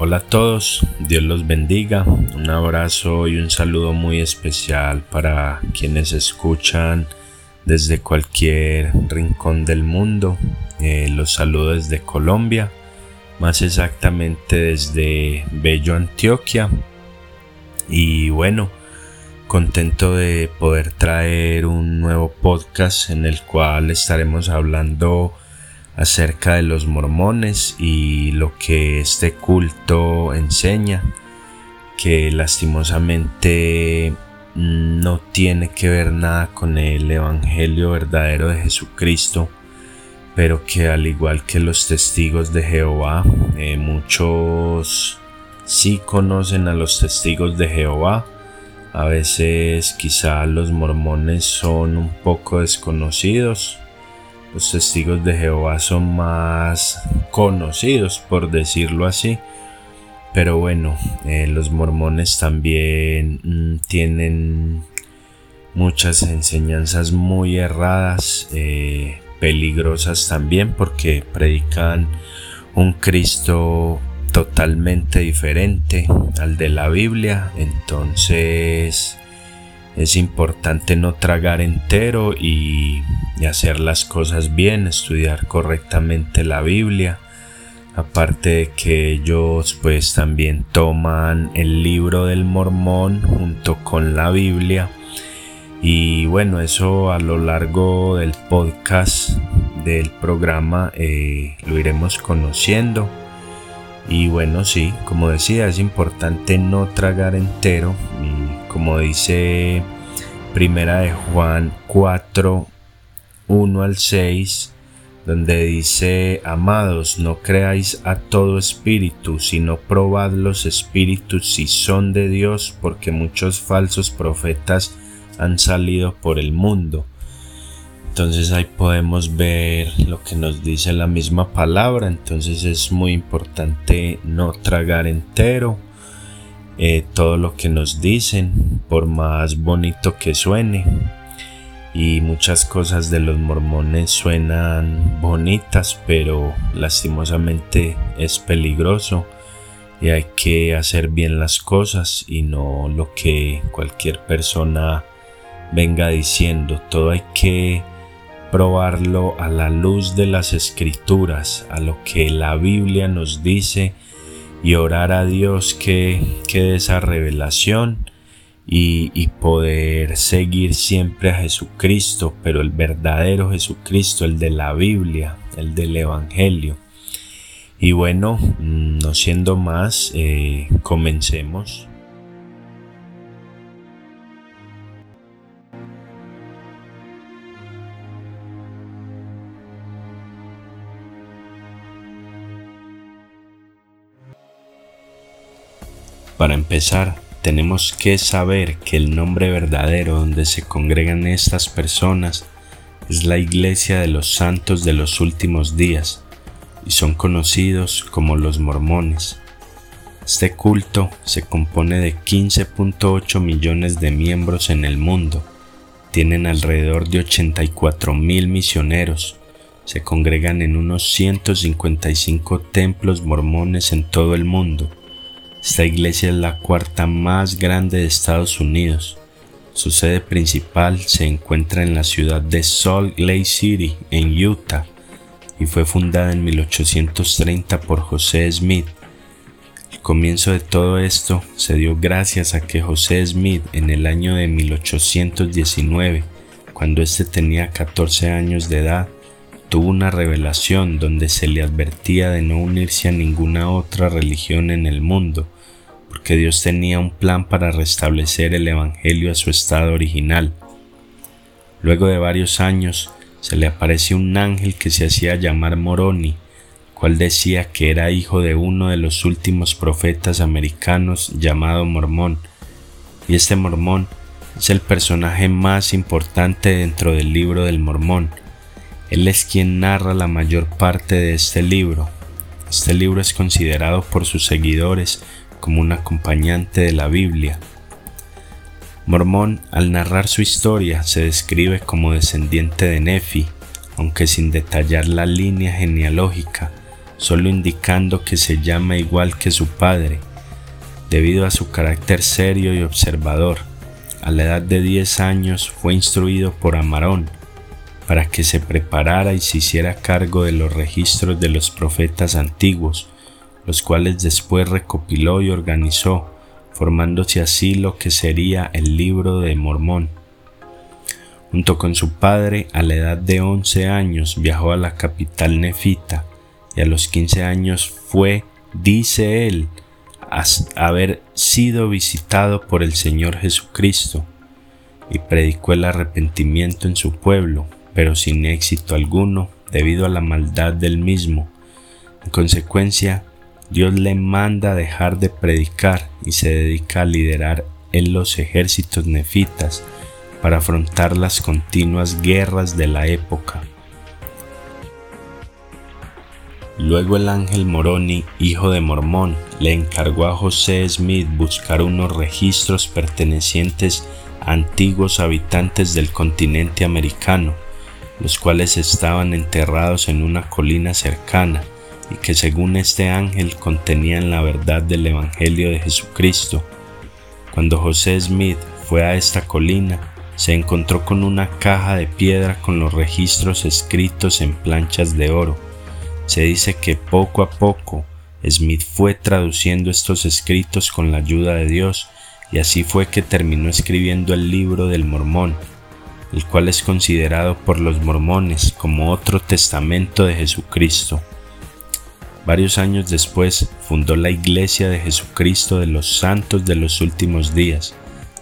Hola a todos, Dios los bendiga. Un abrazo y un saludo muy especial para quienes escuchan desde cualquier rincón del mundo. Eh, los saludo desde Colombia, más exactamente desde Bello Antioquia. Y bueno, contento de poder traer un nuevo podcast en el cual estaremos hablando acerca de los mormones y lo que este culto enseña, que lastimosamente no tiene que ver nada con el Evangelio verdadero de Jesucristo, pero que al igual que los testigos de Jehová, eh, muchos sí conocen a los testigos de Jehová, a veces quizá los mormones son un poco desconocidos, los testigos de Jehová son más conocidos, por decirlo así. Pero bueno, eh, los mormones también mm, tienen muchas enseñanzas muy erradas, eh, peligrosas también, porque predican un Cristo totalmente diferente al de la Biblia. Entonces, es importante no tragar entero y, hacer las cosas bien, estudiar correctamente la Biblia. Aparte de que ellos pues también toman el libro del mormón junto con la Biblia. Y bueno, eso a lo largo del podcast del programa eh, lo iremos conociendo. Y bueno, sí, como decía, es importante no tragar entero como dice Primera de Juan 4, 1 al 6, donde dice, amados, no creáis a todo espíritu, sino probad los espíritus si son de Dios, porque muchos falsos profetas han salido por el mundo. Entonces ahí podemos ver lo que nos dice la misma palabra, entonces es muy importante no tragar entero eh, todo lo que nos dicen, por más bonito que suene. Y muchas cosas de los mormones suenan bonitas, pero lastimosamente es peligroso y hay que hacer bien las cosas y no lo que cualquier persona venga diciendo. Todo hay que probarlo a la luz de las escrituras, a lo que la Biblia nos dice y orar a Dios que, que esa revelación y, y, poder seguir siempre a Jesucristo, pero el verdadero Jesucristo, el de la Biblia, el del Evangelio. Y bueno, mm, no siendo más, eh, comencemos. Para empezar, tenemos que saber que el nombre verdadero donde se congregan estas personas es la Iglesia de los Santos de los Últimos Días y son conocidos como los mormones. Este culto se compone de 15.8 millones de miembros en el mundo, tienen alrededor de 84 mil misioneros, se congregan en unos 155 templos mormones en todo el mundo esta iglesia es la cuarta más grande de Estados Unidos. Su sede principal se encuentra en la ciudad de Salt Lake City, en Utah, y fue fundada en 1830 por José Smith. El comienzo de todo esto se dio gracias a que José Smith en el año de 1819, cuando éste tenía 14 años de edad, tuvo una revelación donde se le advertía de no unirse a ninguna otra religión en el mundo, porque Dios tenía un plan para restablecer el Evangelio a su estado original. Luego de varios años, se le apareció un ángel que se hacía llamar Moroni, cual decía que era hijo de uno de los últimos profetas americanos llamado Mormón, y este Mormón es el personaje más importante dentro del libro del Mormón. Él es quien narra la mayor parte de este libro. Este libro es considerado por sus seguidores como un acompañante de la Biblia. Mormón, al narrar su historia, se describe como descendiente de Nefi, aunque sin detallar la línea genealógica, solo indicando que se llama igual que su padre, debido a su carácter serio y observador. A la edad de 10 años fue instruido por Amarón para que se preparara y se hiciera cargo de los registros de los profetas antiguos, los cuales después recopiló y organizó, formándose así lo que sería el libro de Mormón. Junto con su padre, a la edad de 11 años viajó a la capital nefita y a los 15 años fue, dice él, a haber sido visitado por el Señor Jesucristo y predicó el arrepentimiento en su pueblo, pero sin éxito alguno debido a la maldad del mismo. En consecuencia, Dios le manda dejar de predicar y se dedica a liderar en los ejércitos nefitas para afrontar las continuas guerras de la época. Luego el ángel Moroni, hijo de Mormón, le encargó a José Smith buscar unos registros pertenecientes a antiguos habitantes del continente americano, los cuales estaban enterrados en una colina cercana y que según este ángel contenían la verdad del Evangelio de Jesucristo. Cuando José Smith fue a esta colina, se encontró con una caja de piedra con los registros escritos en planchas de oro. Se dice que poco a poco Smith fue traduciendo estos escritos con la ayuda de Dios y así fue que terminó escribiendo el libro del Mormón, el cual es considerado por los mormones como otro testamento de Jesucristo. Varios años después fundó la Iglesia de Jesucristo de los Santos de los Últimos Días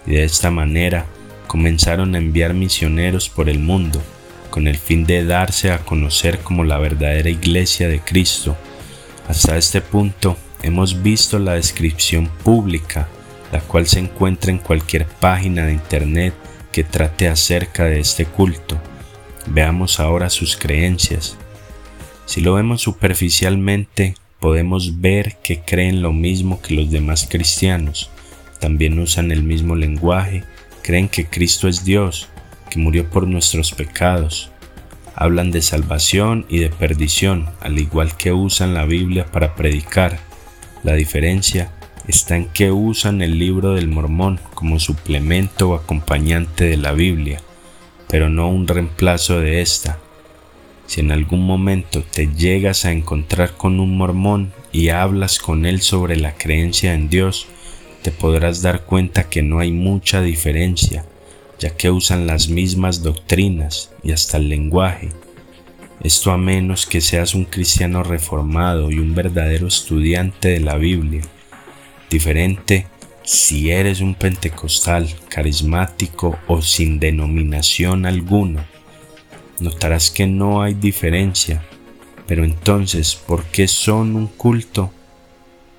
y de esta manera comenzaron a enviar misioneros por el mundo con el fin de darse a conocer como la verdadera iglesia de Cristo. Hasta este punto hemos visto la descripción pública, la cual se encuentra en cualquier página de internet que trate acerca de este culto. Veamos ahora sus creencias. Si lo vemos superficialmente, podemos ver que creen lo mismo que los demás cristianos. También usan el mismo lenguaje creen que Cristo es Dios, que murió por nuestros pecados. Hablan de salvación y de perdición, al igual que usan la Biblia para predicar. La diferencia está en que usan el libro del mormón como suplemento o acompañante de la Biblia, pero no un reemplazo de esta. Si en algún momento te llegas a encontrar con un mormón y hablas con él sobre la creencia en Dios, te podrás dar cuenta que no hay mucha diferencia, ya que usan las mismas doctrinas y hasta el lenguaje. Esto a menos que seas un cristiano reformado y un verdadero estudiante de la Biblia. Diferente si eres un pentecostal, carismático o sin denominación alguna. Notarás que no hay diferencia, pero entonces, ¿por qué son un culto?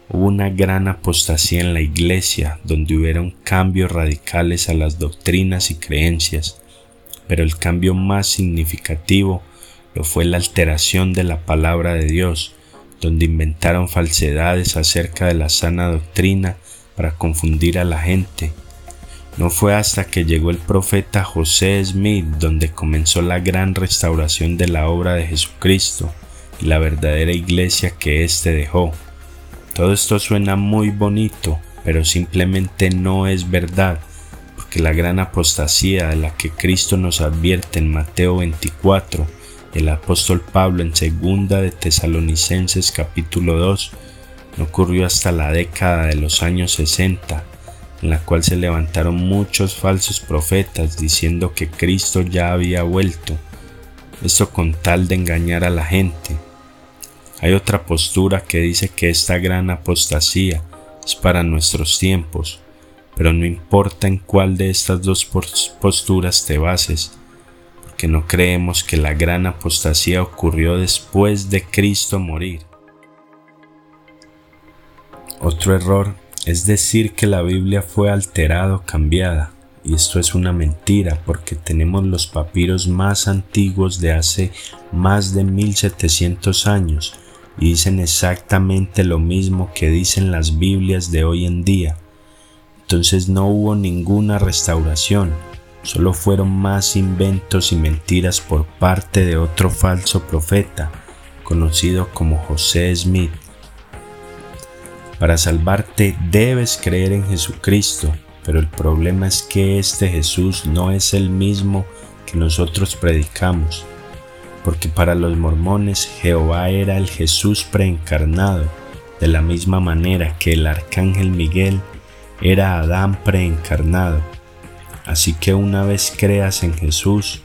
Hubo una gran apostasía en la iglesia donde hubieron cambios radicales a las doctrinas y creencias, pero el cambio más significativo lo fue la alteración de la palabra de Dios, donde inventaron falsedades acerca de la sana doctrina para confundir a la gente. No fue hasta que llegó el profeta José Smith donde comenzó la gran restauración de la obra de Jesucristo y la verdadera iglesia que éste dejó. Todo esto suena muy bonito, pero simplemente no es verdad, porque la gran apostasía de la que Cristo nos advierte en Mateo 24, el apóstol Pablo en segunda de Tesalonicenses capítulo 2, no ocurrió hasta la década de los años 60, en la cual se levantaron muchos falsos profetas diciendo que Cristo ya había vuelto, esto con tal de engañar a la gente hay otra postura que dice que esta gran apostasía es para nuestros tiempos, pero no importa en cuál de estas dos posturas te bases, porque no creemos que la gran apostasía ocurrió después de Cristo morir. Otro error es decir que la Biblia fue alterada o cambiada, y esto es una mentira porque tenemos los papiros más antiguos de hace más de 1700 años y dicen exactamente lo mismo que dicen las Biblias de hoy en día. Entonces no hubo ninguna restauración, solo fueron más inventos y mentiras por parte de otro falso profeta, conocido como José Smith. Para salvarte debes creer en Jesucristo, pero el problema es que este Jesús no es el mismo que nosotros predicamos, porque para los mormones Jehová era el Jesús preencarnado, de la misma manera que el arcángel Miguel era Adán preencarnado. Así que una vez creas en Jesús,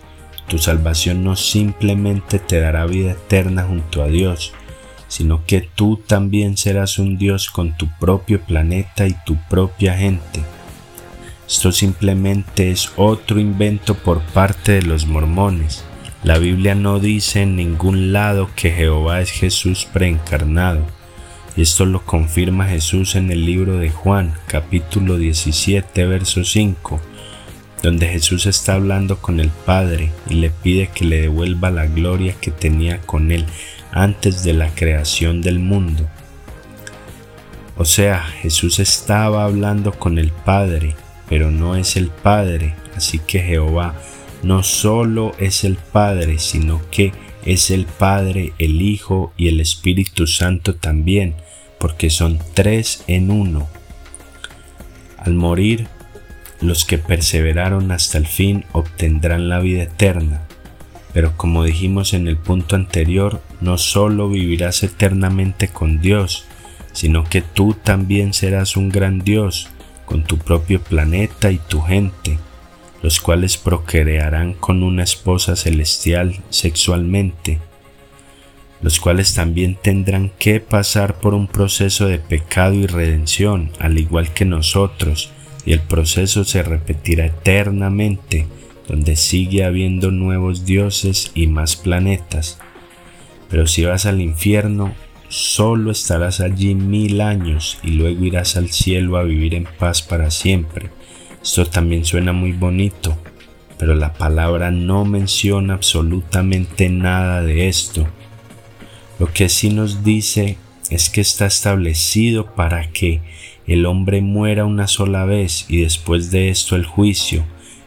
tu salvación no simplemente te dará vida eterna junto a Dios, sino que tú también serás un Dios con tu propio planeta y tu propia gente. Esto simplemente es otro invento por parte de los mormones. La Biblia no dice en ningún lado que Jehová es Jesús preencarnado. Esto lo confirma Jesús en el libro de Juan, capítulo 17, verso 5, donde Jesús está hablando con el Padre y le pide que le devuelva la gloria que tenía con él antes de la creación del mundo. O sea, Jesús estaba hablando con el Padre, pero no es el Padre, así que Jehová no solo es el Padre, sino que es el Padre, el Hijo y el Espíritu Santo también, porque son tres en uno. Al morir, los que perseveraron hasta el fin obtendrán la vida eterna, pero como dijimos en el punto anterior, no solo vivirás eternamente con Dios, sino que tú también serás un gran Dios con tu propio planeta y tu gente, los cuales procrearán con una esposa celestial sexualmente, los cuales también tendrán que pasar por un proceso de pecado y redención, al igual que nosotros, y el proceso se repetirá eternamente donde sigue habiendo nuevos dioses y más planetas. Pero si vas al infierno, solo estarás allí mil años y luego irás al cielo a vivir en paz para siempre. Esto también suena muy bonito, pero la palabra no menciona absolutamente nada de esto. Lo que sí nos dice es que está establecido para que el hombre muera una sola vez y después de esto el juicio,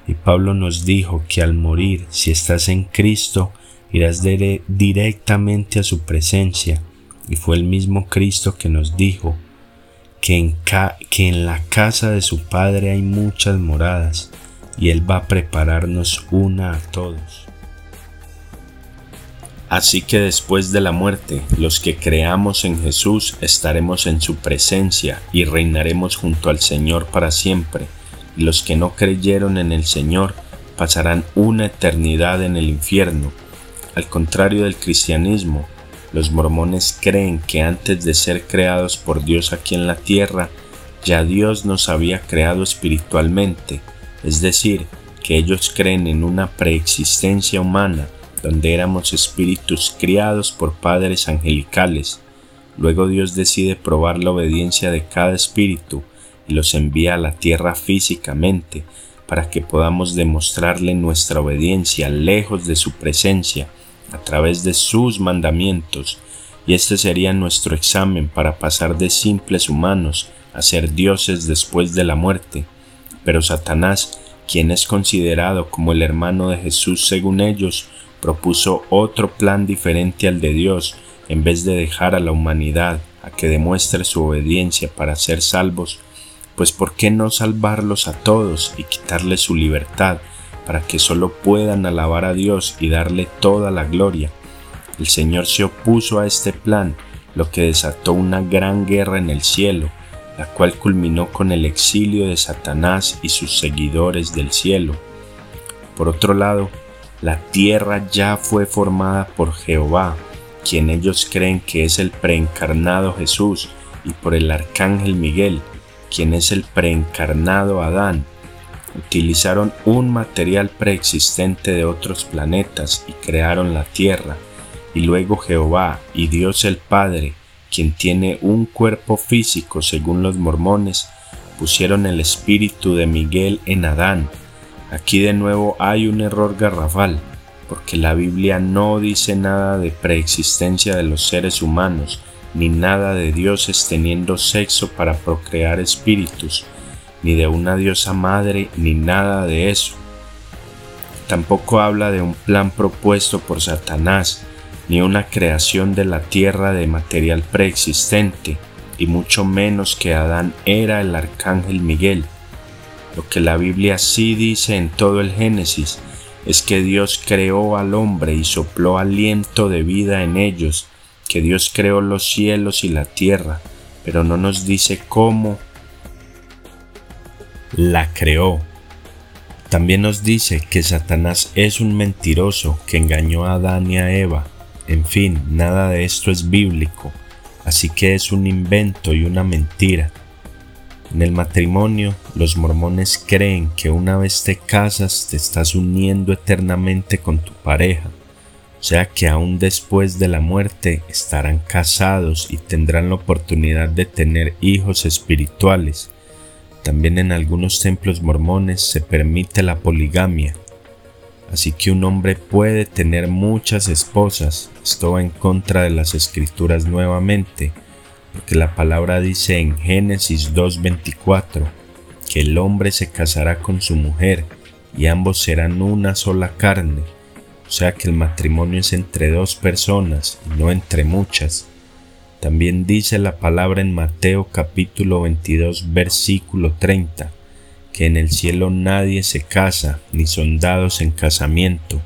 y Pablo nos dijo que al morir, si estás en Cristo, irás directamente a su presencia. Y fue el mismo Cristo que nos dijo que en, que en la casa de su Padre hay muchas moradas, y Él va a prepararnos una a todos. Así que después de la muerte, los que creamos en Jesús estaremos en su presencia y reinaremos junto al Señor para siempre y los que no creyeron en el Señor pasarán una eternidad en el infierno. Al contrario del cristianismo, los mormones creen que antes de ser creados por Dios aquí en la tierra, ya Dios nos había creado espiritualmente, es decir, que ellos creen en una preexistencia humana donde éramos espíritus criados por padres angelicales. Luego Dios decide probar la obediencia de cada espíritu y los envía a la tierra físicamente para que podamos demostrarle nuestra obediencia lejos de su presencia a través de sus mandamientos y este sería nuestro examen para pasar de simples humanos a ser dioses después de la muerte. Pero Satanás, quien es considerado como el hermano de Jesús según ellos, propuso otro plan diferente al de Dios, en vez de dejar a la humanidad a que demuestre su obediencia para ser salvos, pues ¿por qué no salvarlos a todos y quitarles su libertad para que solo puedan alabar a Dios y darle toda la gloria? El Señor se opuso a este plan, lo que desató una gran guerra en el cielo, la cual culminó con el exilio de Satanás y sus seguidores del cielo. Por otro lado, la tierra ya fue formada por Jehová, quien ellos creen que es el preencarnado Jesús, y por el arcángel Miguel, quien es el preencarnado Adán, utilizaron un material preexistente de otros planetas y crearon la Tierra, y luego Jehová y Dios el Padre, quien tiene un cuerpo físico según los mormones, pusieron el espíritu de Miguel en Adán. Aquí de nuevo hay un error garrafal, porque la Biblia no dice nada de preexistencia de los seres humanos, ni nada de dioses teniendo sexo para procrear espíritus, ni de una diosa madre, ni nada de eso. Tampoco habla de un plan propuesto por Satanás, ni una creación de la tierra de material preexistente, y mucho menos que Adán era el arcángel Miguel. Lo que la Biblia sí dice en todo el Génesis es que Dios creó al hombre y sopló aliento de vida en ellos, que Dios creó los cielos y la tierra, pero no nos dice cómo la creó. También nos dice que Satanás es un mentiroso que engañó a Adán y a Eva. En fin, nada de esto es bíblico, así que es un invento y una mentira. En el matrimonio, los mormones creen que una vez te casas te estás uniendo eternamente con tu pareja, o sea que aún después de la muerte estarán casados y tendrán la oportunidad de tener hijos espirituales. También en algunos templos mormones se permite la poligamia, así que un hombre puede tener muchas esposas. Esto va en contra de las escrituras nuevamente porque la palabra dice en Génesis 2.24 que el hombre se casará con su mujer y ambos serán una sola carne, o sea que el matrimonio es entre dos personas y no entre muchas. También dice la palabra en Mateo capítulo 22 versículo 30 que en el cielo nadie se casa ni son dados en casamiento,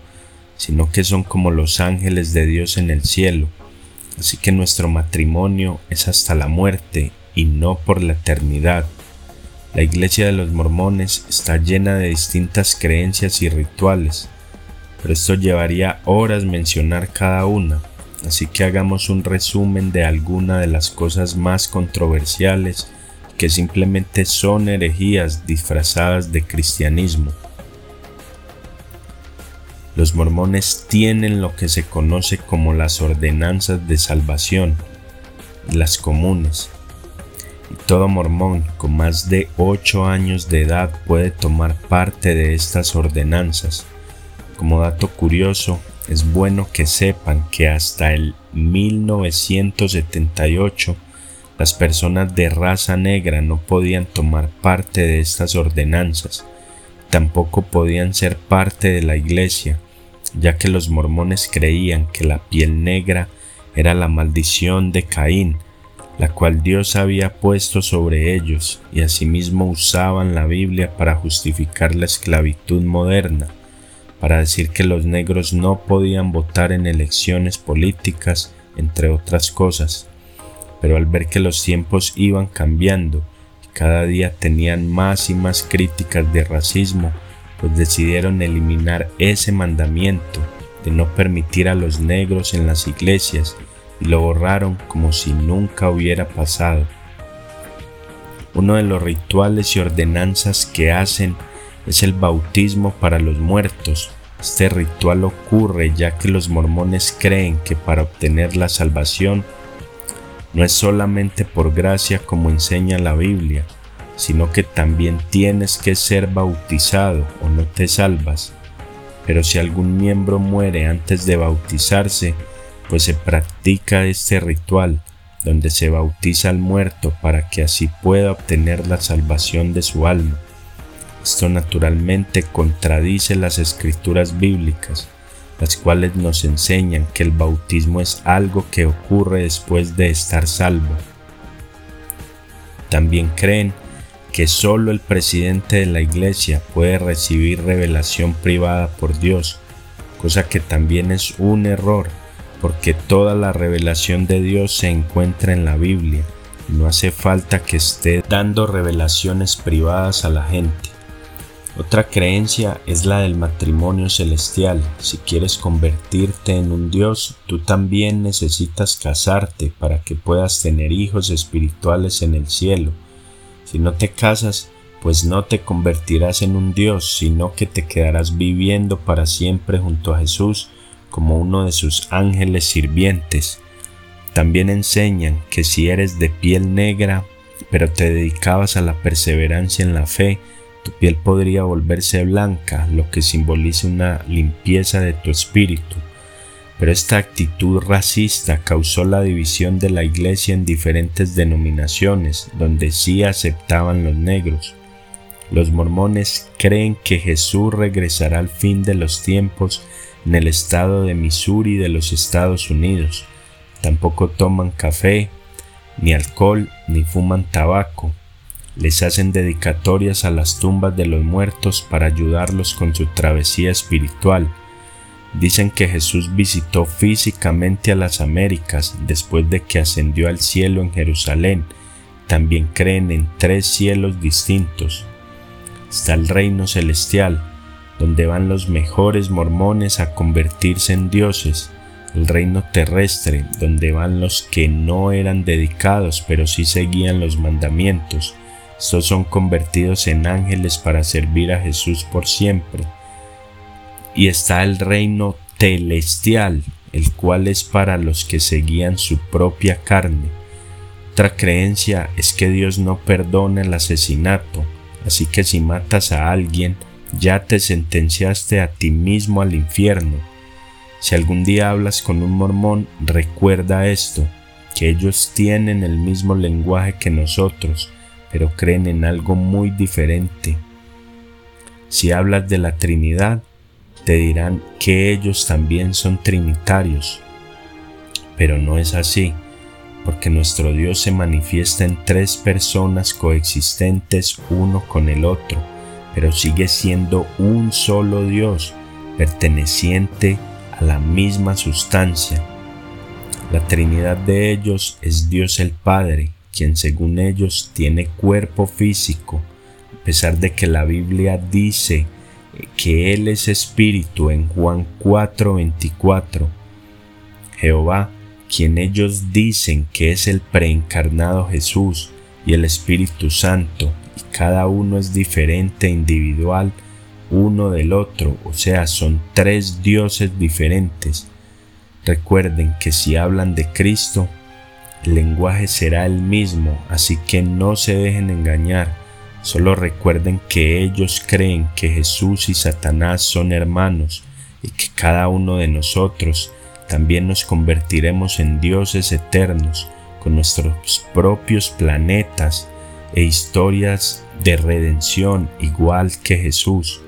sino que son como los ángeles de Dios en el cielo Así que nuestro matrimonio es hasta la muerte y no por la eternidad. La iglesia de los mormones está llena de distintas creencias y rituales, pero esto llevaría horas mencionar cada una, así que hagamos un resumen de alguna de las cosas más controversiales que simplemente son herejías disfrazadas de cristianismo. Los mormones tienen lo que se conoce como las ordenanzas de salvación, las comunes. Y todo mormón con más de 8 años de edad puede tomar parte de estas ordenanzas. Como dato curioso, es bueno que sepan que hasta el 1978 las personas de raza negra no podían tomar parte de estas ordenanzas, tampoco podían ser parte de la iglesia ya que los mormones creían que la piel negra era la maldición de Caín, la cual Dios había puesto sobre ellos, y asimismo usaban la Biblia para justificar la esclavitud moderna, para decir que los negros no podían votar en elecciones políticas, entre otras cosas. Pero al ver que los tiempos iban cambiando y cada día tenían más y más críticas de racismo, pues decidieron eliminar ese mandamiento de no permitir a los negros en las iglesias y lo borraron como si nunca hubiera pasado. Uno de los rituales y ordenanzas que hacen es el bautismo para los muertos. Este ritual ocurre ya que los mormones creen que para obtener la salvación no es solamente por gracia como enseña la Biblia, sino que también tienes que ser bautizado o no te salvas. Pero si algún miembro muere antes de bautizarse, pues se practica este ritual donde se bautiza al muerto para que así pueda obtener la salvación de su alma. Esto naturalmente contradice las escrituras bíblicas, las cuales nos enseñan que el bautismo es algo que ocurre después de estar salvo. También creen que solo el presidente de la iglesia puede recibir revelación privada por Dios, cosa que también es un error, porque toda la revelación de Dios se encuentra en la Biblia y no hace falta que esté dando revelaciones privadas a la gente. Otra creencia es la del matrimonio celestial. Si quieres convertirte en un Dios, tú también necesitas casarte para que puedas tener hijos espirituales en el cielo si no te casas, pues no te convertirás en un Dios, sino que te quedarás viviendo para siempre junto a Jesús como uno de sus ángeles sirvientes. También enseñan que si eres de piel negra, pero te dedicabas a la perseverancia en la fe, tu piel podría volverse blanca, lo que simboliza una limpieza de tu espíritu pero esta actitud racista causó la división de la iglesia en diferentes denominaciones, donde sí aceptaban los negros. Los mormones creen que Jesús regresará al fin de los tiempos en el estado de Missouri de los Estados Unidos. Tampoco toman café, ni alcohol, ni fuman tabaco. Les hacen dedicatorias a las tumbas de los muertos para ayudarlos con su travesía espiritual. Dicen que Jesús visitó físicamente a las Américas después de que ascendió al cielo en Jerusalén. También creen en tres cielos distintos. Está el reino celestial, donde van los mejores mormones a convertirse en dioses, el reino terrestre, donde van los que no eran dedicados pero sí seguían los mandamientos. Estos son convertidos en ángeles para servir a Jesús por siempre. Y está el reino celestial, el cual es para los que seguían su propia carne. Otra creencia es que Dios no perdona el asesinato, así que si matas a alguien, ya te sentenciaste a ti mismo al infierno. Si algún día hablas con un mormón, recuerda esto, que ellos tienen el mismo lenguaje que nosotros, pero creen en algo muy diferente. Si hablas de la Trinidad, te dirán que ellos también son trinitarios, pero no es así, porque nuestro Dios se manifiesta en tres personas coexistentes uno con el otro pero sigue siendo un solo Dios, perteneciente a la misma sustancia. La Trinidad de ellos es Dios el Padre, quien según ellos tiene cuerpo físico, a pesar de que la Biblia dice que Él es espíritu en Juan 4:24. Jehová, quien ellos dicen que es el preencarnado Jesús y el Espíritu Santo, cada uno es diferente e individual uno del otro, o sea, son tres dioses diferentes. Recuerden que si hablan de Cristo, el lenguaje será el mismo, así que no se dejen engañar. Solo recuerden que ellos creen que Jesús y Satanás son hermanos y que cada uno de nosotros también nos convertiremos en dioses eternos con nuestros propios planetas e historias de redención igual que Jesús.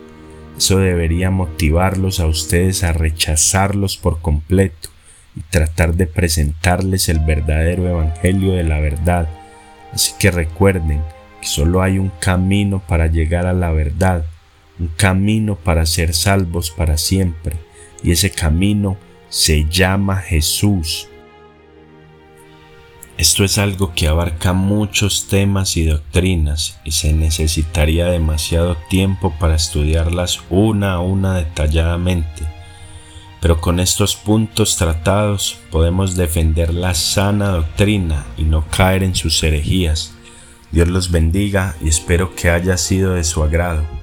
Eso debería motivarlos a ustedes a rechazarlos por completo y tratar de presentarles el verdadero evangelio de la verdad. Así que recuerden que solo hay un camino para llegar a la verdad, un camino para ser salvos para siempre, y ese camino se llama Jesús. Esto es algo que abarca muchos temas y doctrinas y se necesitaría demasiado tiempo para estudiarlas una a una detalladamente. Pero con estos puntos tratados podemos defender la sana doctrina y no caer en sus herejías. Dios los bendiga y espero que haya sido de su agrado.